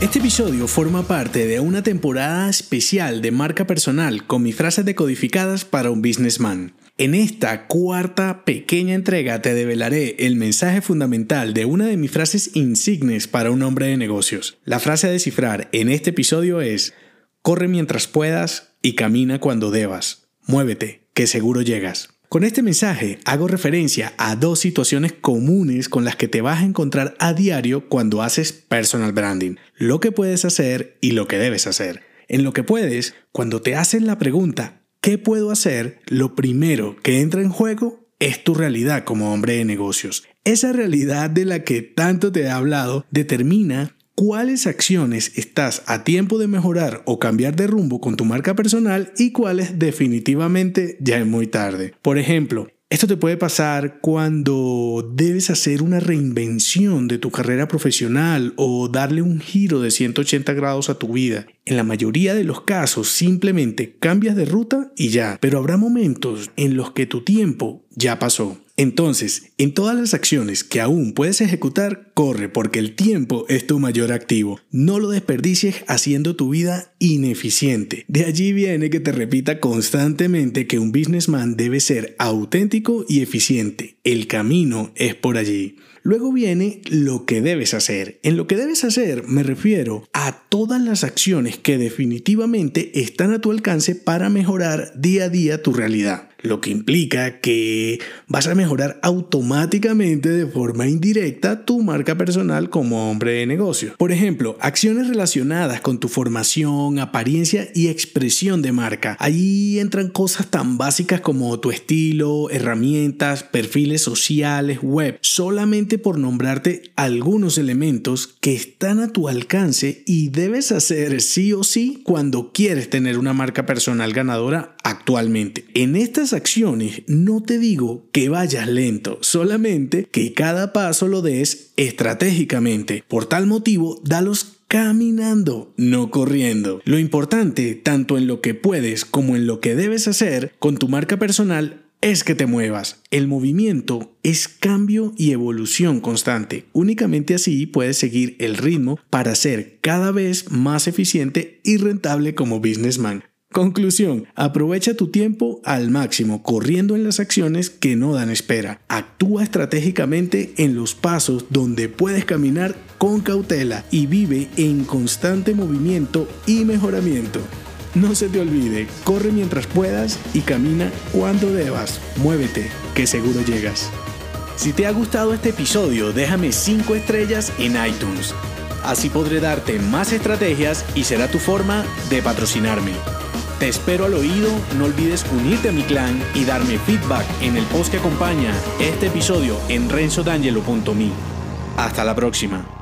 Este episodio forma parte de una temporada especial de marca personal con mis frases decodificadas para un businessman. En esta cuarta pequeña entrega te develaré el mensaje fundamental de una de mis frases insignes para un hombre de negocios. La frase a descifrar en este episodio es, corre mientras puedas y camina cuando debas. Muévete, que seguro llegas. Con este mensaje hago referencia a dos situaciones comunes con las que te vas a encontrar a diario cuando haces personal branding, lo que puedes hacer y lo que debes hacer. En lo que puedes, cuando te hacen la pregunta ¿qué puedo hacer? Lo primero que entra en juego es tu realidad como hombre de negocios. Esa realidad de la que tanto te he hablado determina cuáles acciones estás a tiempo de mejorar o cambiar de rumbo con tu marca personal y cuáles definitivamente ya es muy tarde. Por ejemplo, esto te puede pasar cuando debes hacer una reinvención de tu carrera profesional o darle un giro de 180 grados a tu vida. En la mayoría de los casos simplemente cambias de ruta y ya, pero habrá momentos en los que tu tiempo ya pasó. Entonces, en todas las acciones que aún puedes ejecutar, corre porque el tiempo es tu mayor activo. No lo desperdicies haciendo tu vida ineficiente. De allí viene que te repita constantemente que un businessman debe ser auténtico y eficiente. El camino es por allí. Luego viene lo que debes hacer. En lo que debes hacer me refiero a todas las acciones que definitivamente están a tu alcance para mejorar día a día tu realidad lo que implica que vas a mejorar automáticamente de forma indirecta tu marca personal como hombre de negocio. Por ejemplo, acciones relacionadas con tu formación, apariencia y expresión de marca. Ahí entran cosas tan básicas como tu estilo, herramientas, perfiles sociales, web, solamente por nombrarte algunos elementos que están a tu alcance y debes hacer sí o sí cuando quieres tener una marca personal ganadora actualmente. En estas acciones no te digo que vayas lento, solamente que cada paso lo des estratégicamente. Por tal motivo, dalos caminando, no corriendo. Lo importante, tanto en lo que puedes como en lo que debes hacer con tu marca personal, es que te muevas. El movimiento es cambio y evolución constante. Únicamente así puedes seguir el ritmo para ser cada vez más eficiente y rentable como businessman. Conclusión, aprovecha tu tiempo al máximo corriendo en las acciones que no dan espera. Actúa estratégicamente en los pasos donde puedes caminar con cautela y vive en constante movimiento y mejoramiento. No se te olvide, corre mientras puedas y camina cuando debas. Muévete, que seguro llegas. Si te ha gustado este episodio, déjame 5 estrellas en iTunes. Así podré darte más estrategias y será tu forma de patrocinarme. Te espero al oído, no olvides unirte a mi clan y darme feedback en el post que acompaña este episodio en renzodangelo.me. Hasta la próxima.